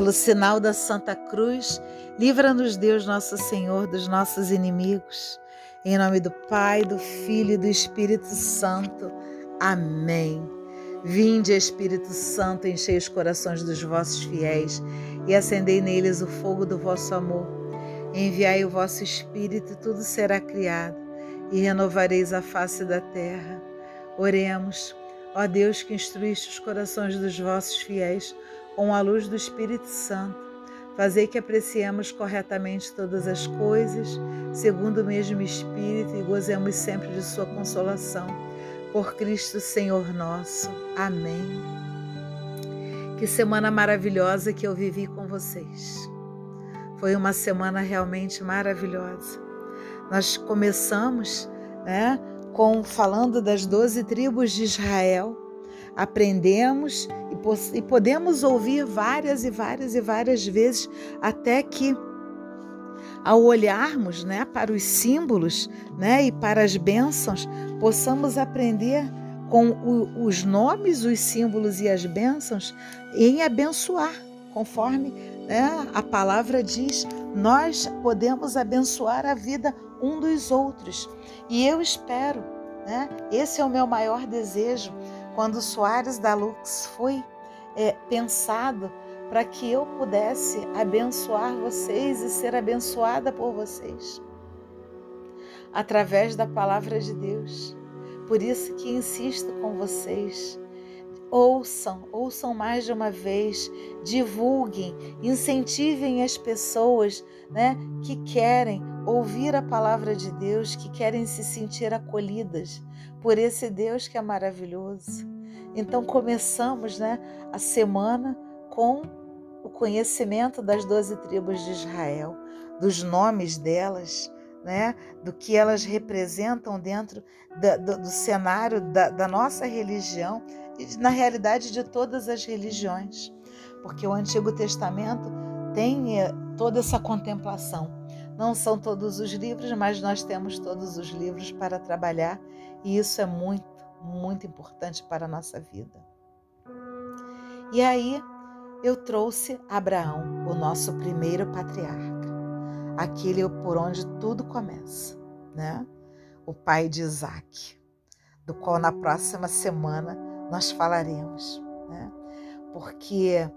Pelo sinal da Santa Cruz, livra-nos Deus nosso Senhor dos nossos inimigos. Em nome do Pai, do Filho e do Espírito Santo. Amém. Vinde, Espírito Santo, enchei os corações dos vossos fiéis e acendei neles o fogo do vosso amor. Enviai o vosso Espírito e tudo será criado, e renovareis a face da terra. Oremos, ó Deus que instruíste os corações dos vossos fiéis com a luz do Espírito Santo. Fazei que apreciemos corretamente todas as coisas, segundo o mesmo Espírito, e gozemos sempre de Sua consolação. Por Cristo Senhor nosso. Amém. Que semana maravilhosa que eu vivi com vocês. Foi uma semana realmente maravilhosa. Nós começamos, né, com falando das doze tribos de Israel. Aprendemos e, podemos ouvir várias e várias e várias vezes até que ao olharmos né, para os símbolos né, e para as bênçãos, possamos aprender com o, os nomes, os símbolos e as bênçãos em abençoar, conforme né, a palavra diz, nós podemos abençoar a vida um dos outros. E eu espero, né, esse é o meu maior desejo, quando Soares da Lux foi é, pensado para que eu pudesse abençoar vocês e ser abençoada por vocês através da palavra de Deus. Por isso que insisto com vocês. Ouçam, ouçam mais de uma vez, divulguem, incentivem as pessoas né, que querem ouvir a palavra de Deus, que querem se sentir acolhidas por esse Deus que é maravilhoso. Então começamos né, a semana com o conhecimento das doze tribos de Israel, dos nomes delas, né, do que elas representam dentro da, do, do, cenário da, da nossa religião e, na realidade, de todas as religiões. Porque o Antigo Testamento tem eh, toda essa contemplação. Não são todos os livros, mas nós temos todos os livros para trabalhar e isso é muito, muito importante para a nossa vida. E aí, eu trouxe Abraão, o nosso primeiro patriarca, aquele por onde tudo começa, né? O pai de Isaac, do qual na próxima semana nós falaremos, né? Porque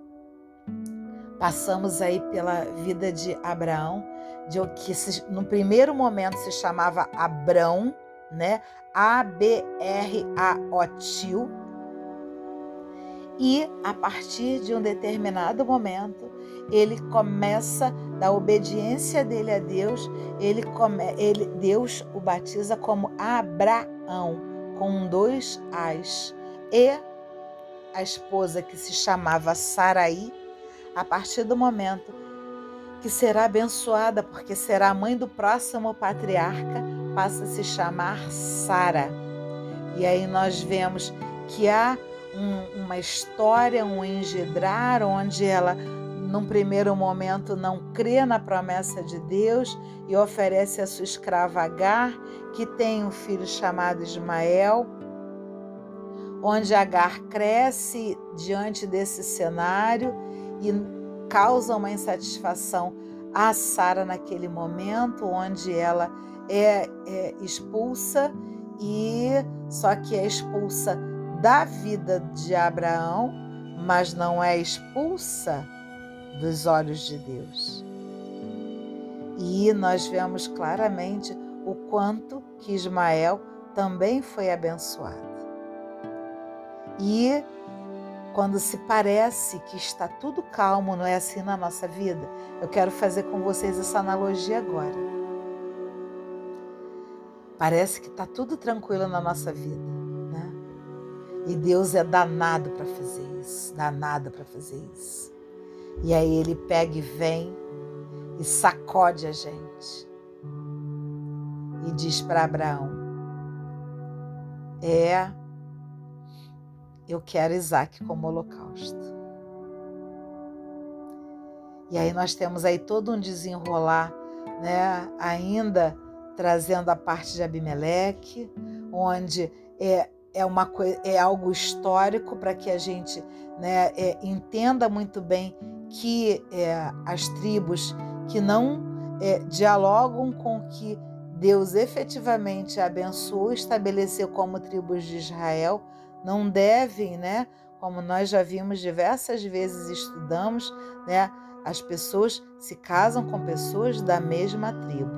passamos aí pela vida de Abraão, de o que se, no primeiro momento se chamava Abrão, né? A B R A O tio e a partir de um determinado momento, ele começa da obediência dele a Deus, ele, come, ele Deus o batiza como Abraão, com dois As. E a esposa que se chamava Saraí, a partir do momento que será abençoada, porque será a mãe do próximo patriarca, passa a se chamar Sara. E aí nós vemos que há um, uma história, um engedrar, onde ela, num primeiro momento, não crê na promessa de Deus e oferece a sua escrava Agar, que tem um filho chamado Ismael, onde Agar cresce diante desse cenário e causa uma insatisfação a Sara naquele momento, onde ela é, é expulsa e só que é expulsa da vida de Abraão, mas não é expulsa dos olhos de Deus. E nós vemos claramente o quanto que Ismael também foi abençoado. E quando se parece que está tudo calmo, não é assim na nossa vida? Eu quero fazer com vocês essa analogia agora. Parece que está tudo tranquilo na nossa vida. E Deus é danado para fazer isso, danado para fazer isso. E aí ele pega e vem e sacode a gente. E diz para Abraão: É, eu quero Isaac como holocausto. E aí nós temos aí todo um desenrolar, né? Ainda trazendo a parte de Abimeleque, onde é, é, uma, é algo histórico para que a gente né, é, entenda muito bem que é, as tribos que não é, dialogam com o que Deus efetivamente abençoou estabeleceu como tribos de Israel, não devem, né? Como nós já vimos diversas vezes estudamos, né? As pessoas se casam com pessoas da mesma tribo.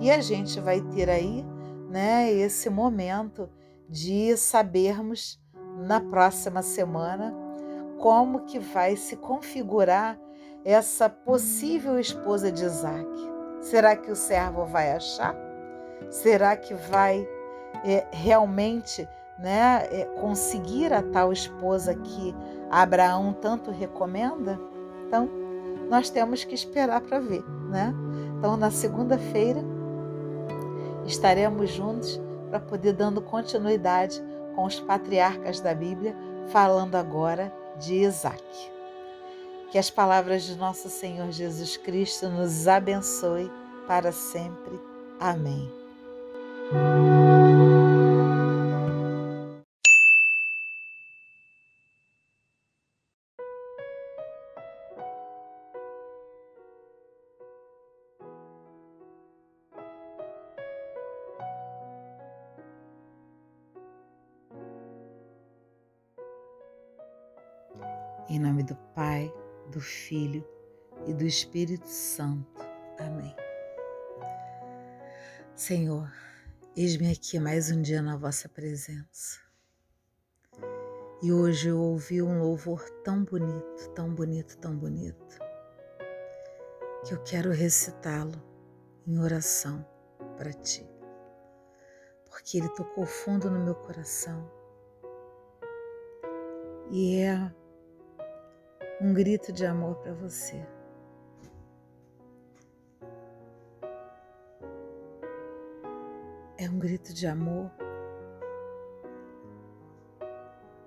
E a gente vai ter aí, né, esse momento de sabermos na próxima semana como que vai se configurar essa possível esposa de Isaac. Será que o servo vai achar? Será que vai é, realmente né, é, conseguir a tal esposa que Abraão tanto recomenda? Então, nós temos que esperar para ver, né? Então, na segunda-feira, estaremos juntos para poder dando continuidade com os patriarcas da Bíblia, falando agora de Isaac. Que as palavras de nosso Senhor Jesus Cristo nos abençoe para sempre. Amém. Nome do Pai, do Filho e do Espírito Santo. Amém. Senhor, eis-me aqui mais um dia na vossa presença. E hoje eu ouvi um louvor tão bonito, tão bonito, tão bonito, que eu quero recitá-lo em oração para ti, porque ele tocou fundo no meu coração e é um grito de amor para você. É um grito de amor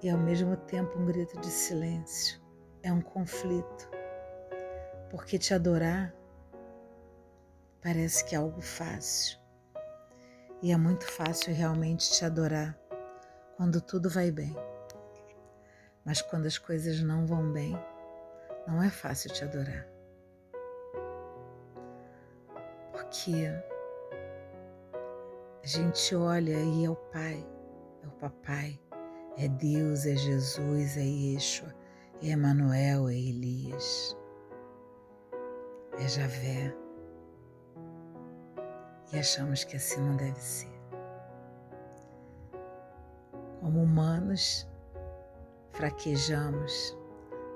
e ao mesmo tempo um grito de silêncio. É um conflito, porque te adorar parece que é algo fácil. E é muito fácil realmente te adorar quando tudo vai bem. Mas quando as coisas não vão bem, não é fácil te adorar. Porque a gente olha e é o Pai, é o Papai, é Deus, é Jesus, é Yeshua, é Emanuel, é Elias, é Javé. E achamos que assim não deve ser. Como humanos, fraquejamos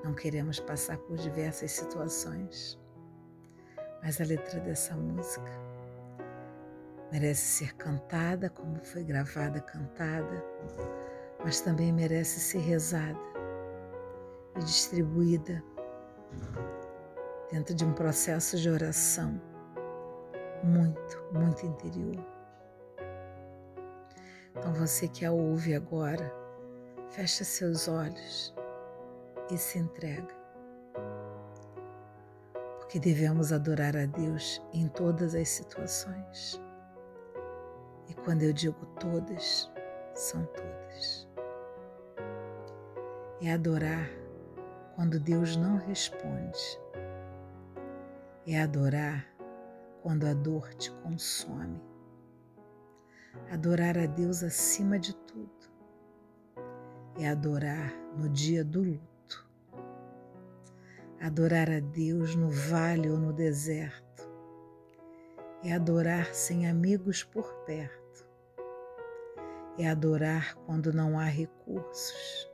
não queremos passar por diversas situações, mas a letra dessa música merece ser cantada como foi gravada, cantada, mas também merece ser rezada e distribuída dentro de um processo de oração muito, muito interior. Então você que a ouve agora, fecha seus olhos e se entrega. Porque devemos adorar a Deus em todas as situações. E quando eu digo todas, são todas. É adorar quando Deus não responde. É adorar quando a dor te consome. Adorar a Deus acima de tudo. É adorar no dia do luto Adorar a Deus no vale ou no deserto é adorar sem amigos por perto, é adorar quando não há recursos,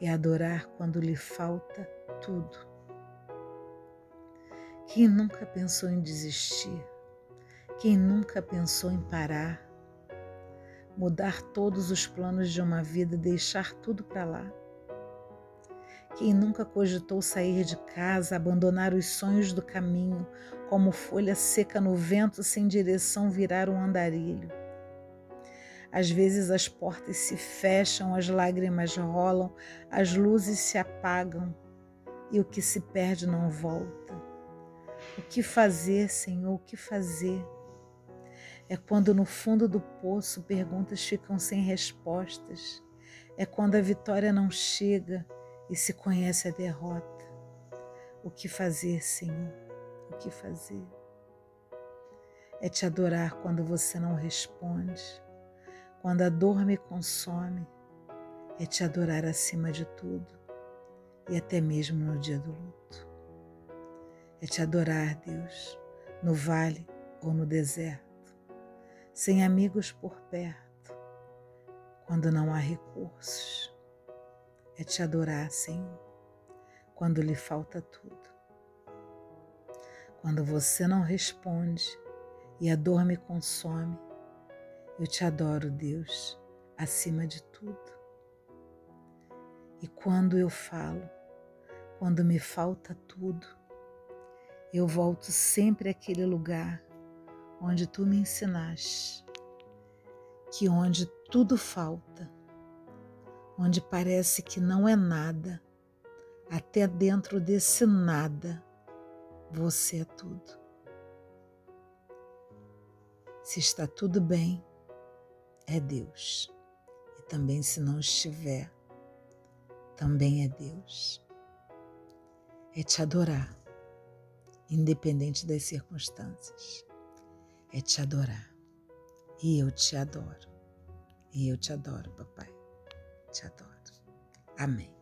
é adorar quando lhe falta tudo. Quem nunca pensou em desistir? Quem nunca pensou em parar? Mudar todos os planos de uma vida, deixar tudo para lá? Quem nunca cogitou sair de casa, abandonar os sonhos do caminho, como folha seca no vento sem direção virar um andarilho? Às vezes as portas se fecham, as lágrimas rolam, as luzes se apagam e o que se perde não volta. O que fazer, Senhor? O que fazer? É quando no fundo do poço perguntas ficam sem respostas. É quando a vitória não chega e se conhece a derrota. o que fazer, Senhor, o que fazer. É te adorar quando você não responde, quando a dor me consome. É te adorar acima de tudo e até mesmo no dia do luto. É te adorar, Deus, no vale ou no deserto, sem amigos por perto, quando não há recursos. É te adorar, Senhor, quando lhe falta tudo. Quando você não responde e a dor me consome, eu te adoro, Deus, acima de tudo. E quando eu falo, quando me falta tudo, eu volto sempre àquele lugar onde tu me ensinaste que onde tudo falta, onde parece que não é nada, até dentro desse nada, você é tudo. Se está tudo bem, é Deus. E também se não estiver, também é Deus. É te adorar, independente das circunstâncias. É te adorar. E eu te adoro. E eu te adoro, papai. Te adoro. Amém.